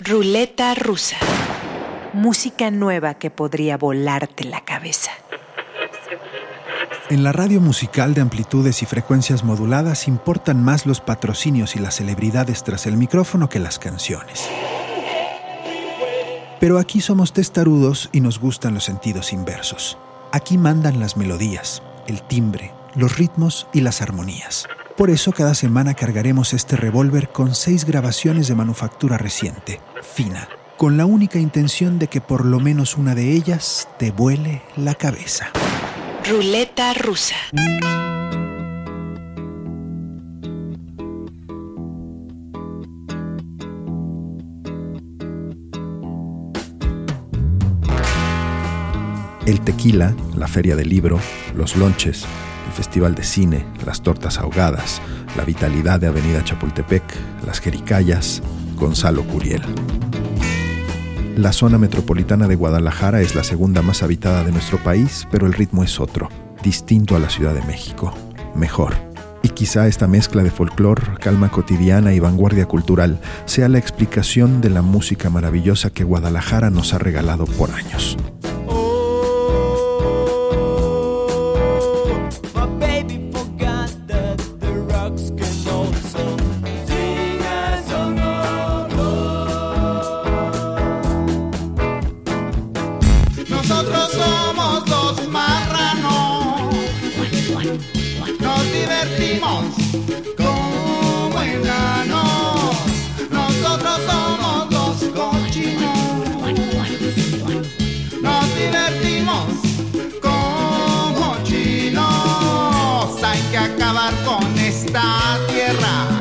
Ruleta rusa. Música nueva que podría volarte la cabeza. En la radio musical de amplitudes y frecuencias moduladas importan más los patrocinios y las celebridades tras el micrófono que las canciones. Pero aquí somos testarudos y nos gustan los sentidos inversos. Aquí mandan las melodías, el timbre, los ritmos y las armonías. Por eso cada semana cargaremos este revólver con seis grabaciones de manufactura reciente, fina, con la única intención de que por lo menos una de ellas te vuele la cabeza. Ruleta rusa. El tequila, la feria del libro, los lonches, festival de cine, las tortas ahogadas, la vitalidad de Avenida Chapultepec, las jericayas, Gonzalo Curiel. La zona metropolitana de Guadalajara es la segunda más habitada de nuestro país, pero el ritmo es otro, distinto a la Ciudad de México, mejor. Y quizá esta mezcla de folclor, calma cotidiana y vanguardia cultural sea la explicación de la música maravillosa que Guadalajara nos ha regalado por años. que acabar con esta tierra.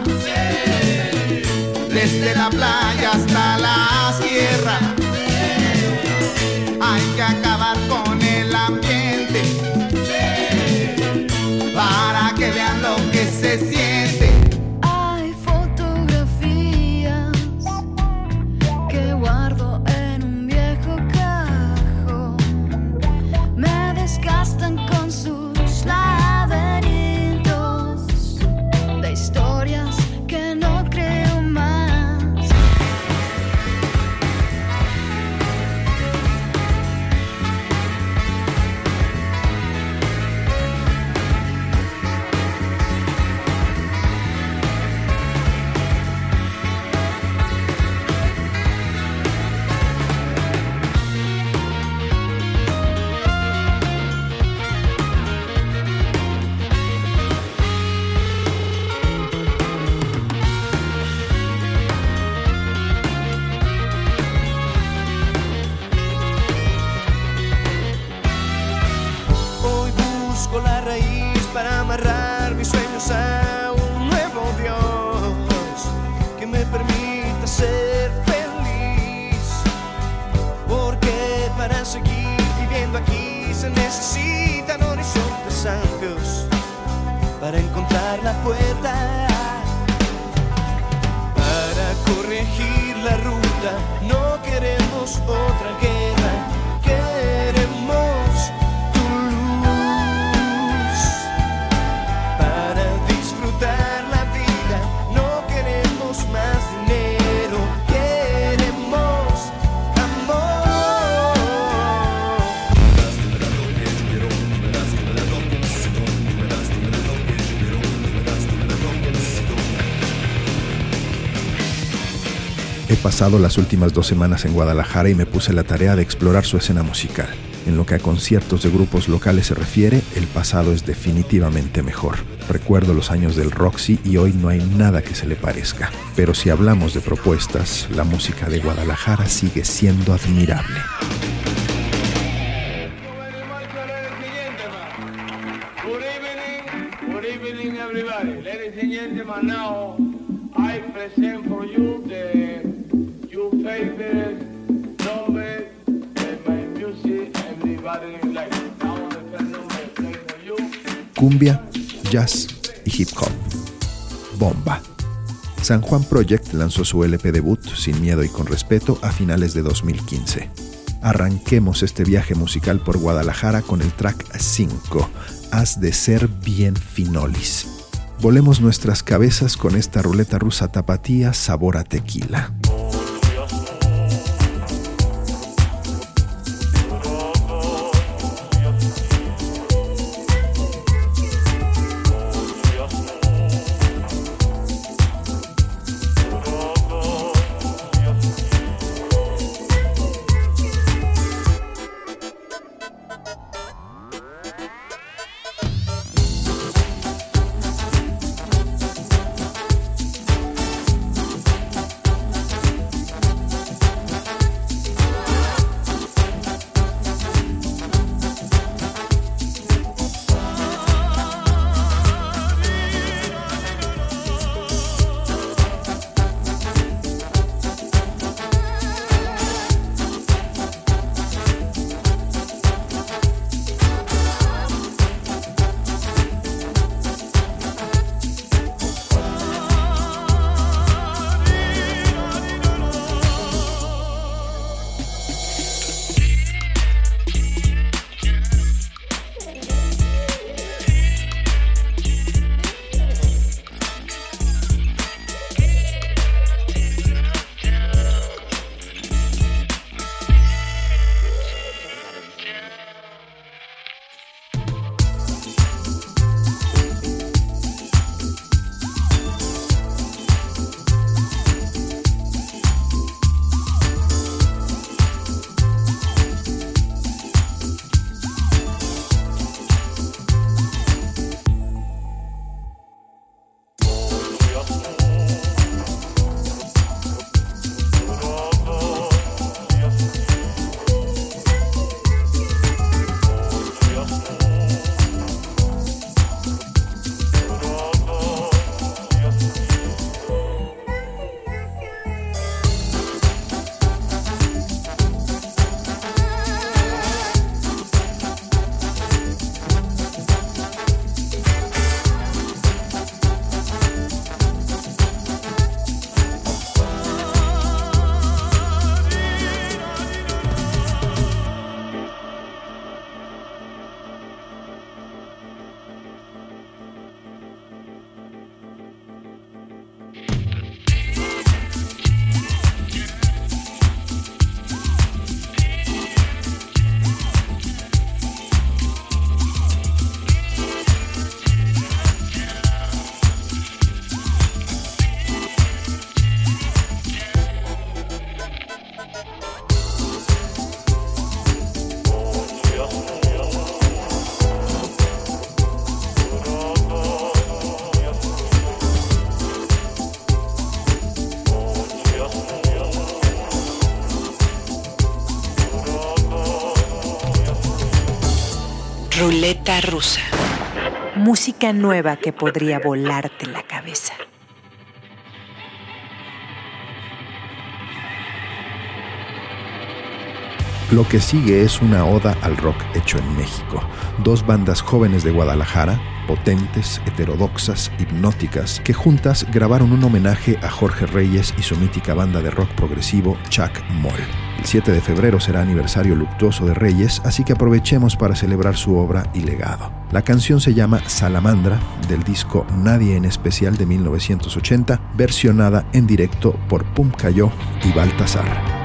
Pasado las últimas dos semanas en Guadalajara y me puse la tarea de explorar su escena musical. En lo que a conciertos de grupos locales se refiere, el pasado es definitivamente mejor. Recuerdo los años del Roxy y hoy no hay nada que se le parezca. Pero si hablamos de propuestas, la música de Guadalajara sigue siendo admirable. Jazz y hip hop. Bomba. San Juan Project lanzó su LP debut Sin Miedo y con Respeto a finales de 2015. Arranquemos este viaje musical por Guadalajara con el track 5, Has de ser bien finolis. Volemos nuestras cabezas con esta ruleta rusa tapatía sabor a tequila. Nueva que podría volarte la cabeza. Lo que sigue es una oda al rock hecho en México. Dos bandas jóvenes de Guadalajara, potentes, heterodoxas, hipnóticas, que juntas grabaron un homenaje a Jorge Reyes y su mítica banda de rock progresivo Chuck Moll. El 7 de febrero será aniversario luctuoso de Reyes, así que aprovechemos para celebrar su obra y legado. La canción se llama Salamandra, del disco Nadie en Especial de 1980, versionada en directo por Pum Cayó y Baltasar.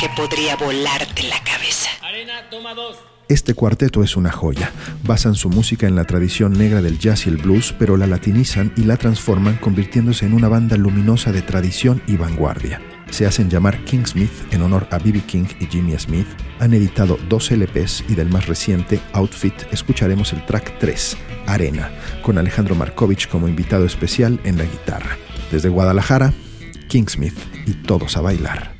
Que podría volarte la cabeza. Arena, toma dos. Este cuarteto es una joya. Basan su música en la tradición negra del jazz y el blues, pero la latinizan y la transforman convirtiéndose en una banda luminosa de tradición y vanguardia. Se hacen llamar Kingsmith en honor a B.B. King y Jimmy Smith. Han editado dos LPs y del más reciente, Outfit, escucharemos el track 3, Arena, con Alejandro Markovich como invitado especial en la guitarra. Desde Guadalajara, Kingsmith y todos a bailar.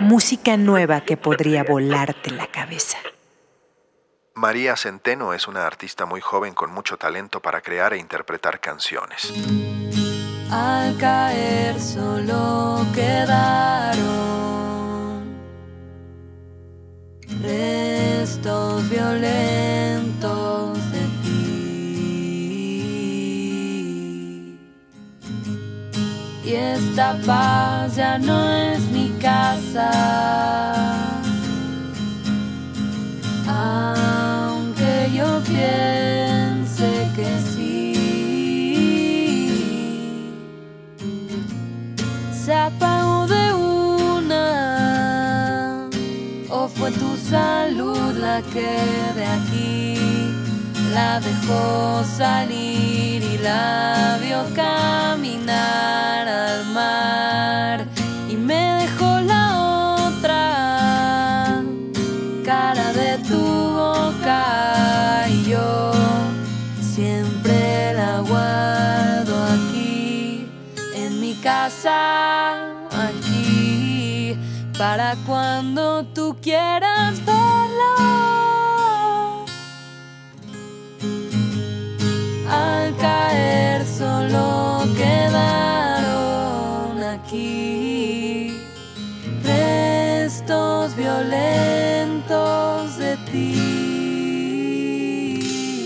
Música nueva que podría volarte la cabeza. María Centeno es una artista muy joven con mucho talento para crear e interpretar canciones. Al caer solo quedaron restos violentos Y esta paz ya no es mi casa. Aunque yo piense que sí, se apagó de una, o fue tu salud la que de aquí la dejó salir y la vio caminar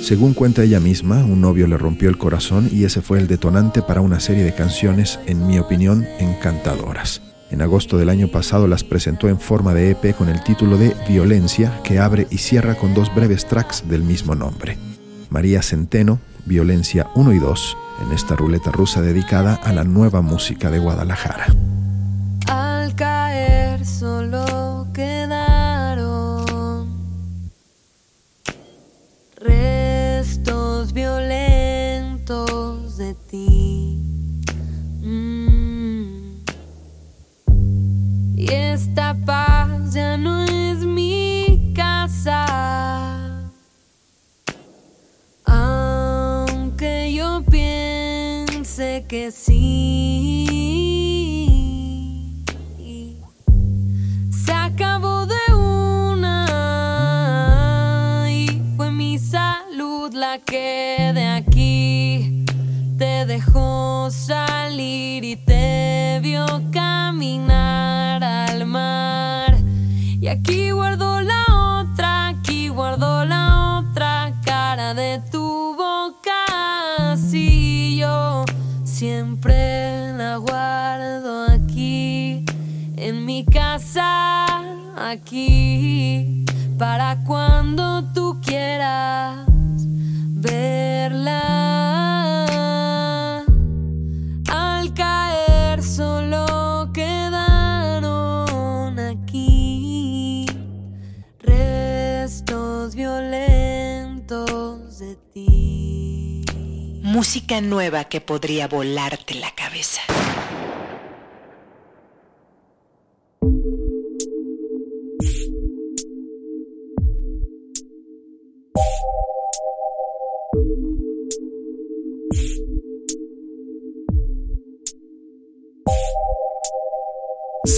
Según cuenta ella misma, un novio le rompió el corazón y ese fue el detonante para una serie de canciones, en mi opinión, encantadoras. En agosto del año pasado las presentó en forma de EP con el título de Violencia, que abre y cierra con dos breves tracks del mismo nombre. María Centeno, Violencia 1 y 2, en esta ruleta rusa dedicada a la nueva música de Guadalajara. Para cuando tú quieras verla. Al caer solo quedaron aquí restos violentos de ti. Música nueva que podría volarte la cabeza.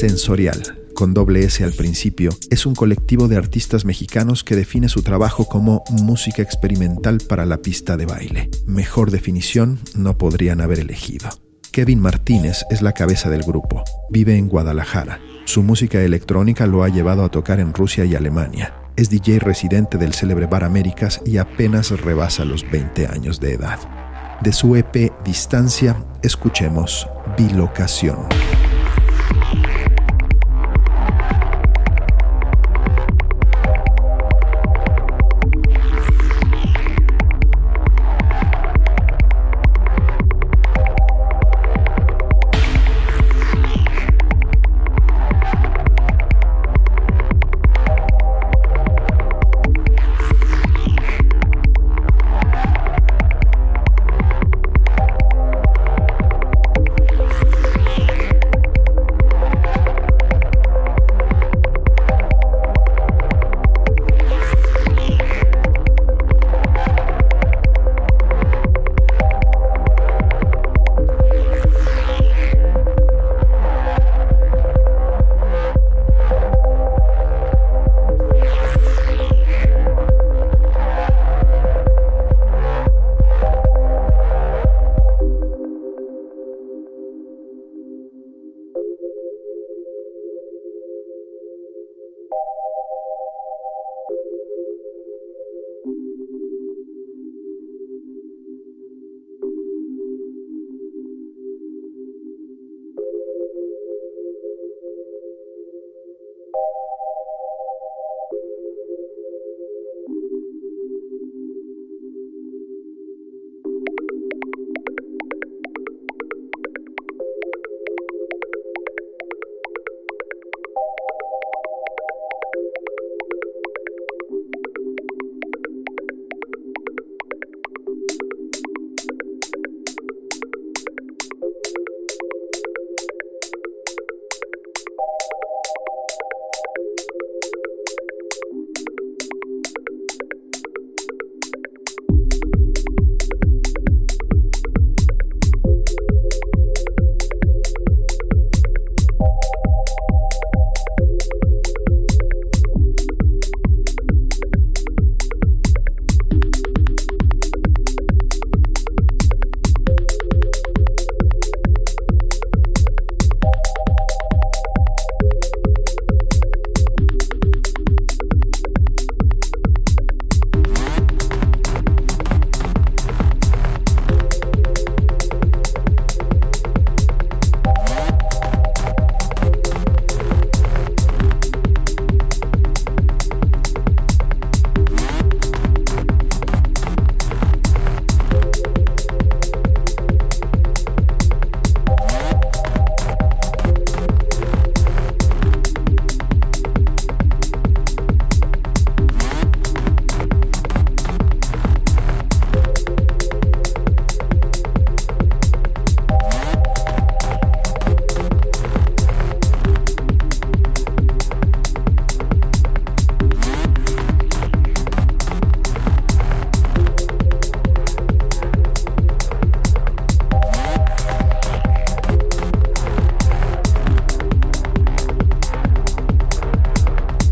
Sensorial, con doble S al principio, es un colectivo de artistas mexicanos que define su trabajo como música experimental para la pista de baile. Mejor definición no podrían haber elegido. Kevin Martínez es la cabeza del grupo. Vive en Guadalajara. Su música electrónica lo ha llevado a tocar en Rusia y Alemania. Es DJ residente del célebre Bar Américas y apenas rebasa los 20 años de edad. De su EP Distancia, escuchemos Bilocación.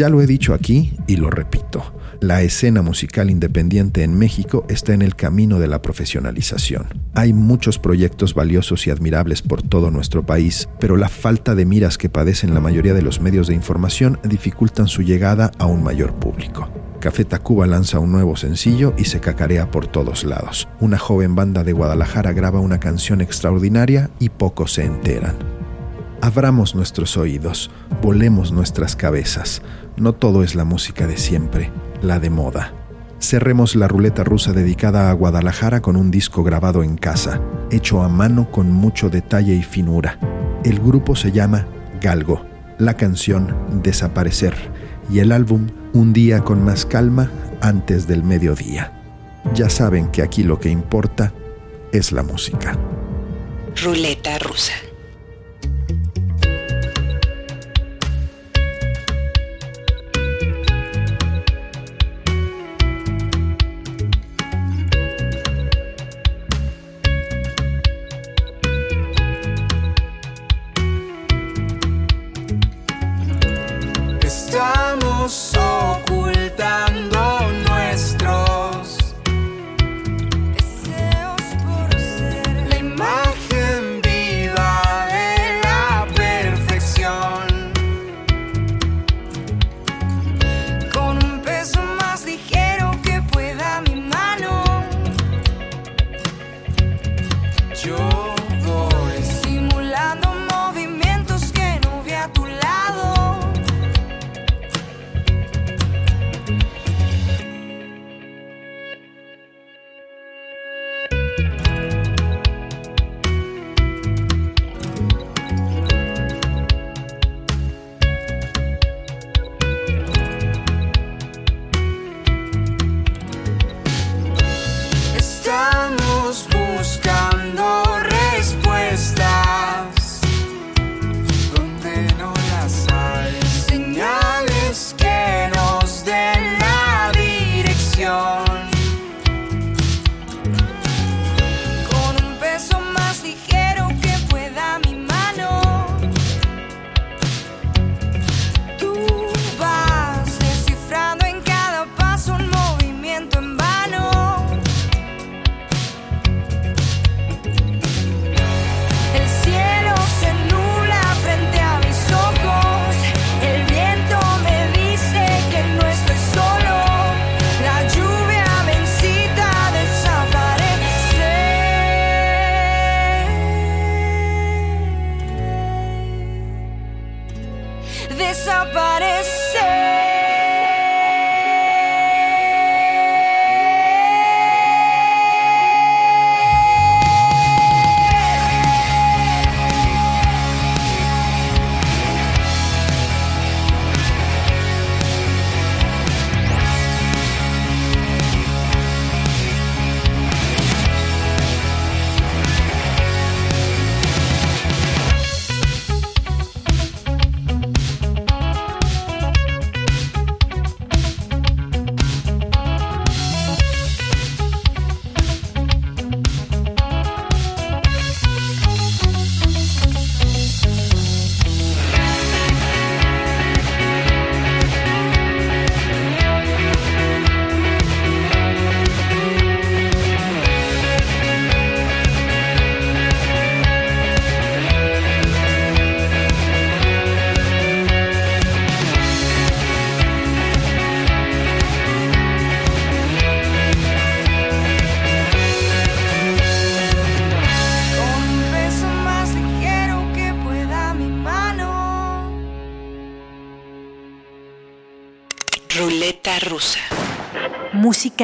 Ya lo he dicho aquí y lo repito, la escena musical independiente en México está en el camino de la profesionalización. Hay muchos proyectos valiosos y admirables por todo nuestro país, pero la falta de miras que padecen la mayoría de los medios de información dificultan su llegada a un mayor público. Café Tacuba lanza un nuevo sencillo y se cacarea por todos lados. Una joven banda de Guadalajara graba una canción extraordinaria y pocos se enteran. Abramos nuestros oídos, volemos nuestras cabezas. No todo es la música de siempre, la de moda. Cerremos la ruleta rusa dedicada a Guadalajara con un disco grabado en casa, hecho a mano con mucho detalle y finura. El grupo se llama Galgo, la canción Desaparecer y el álbum Un día con más calma antes del mediodía. Ya saben que aquí lo que importa es la música. Ruleta rusa.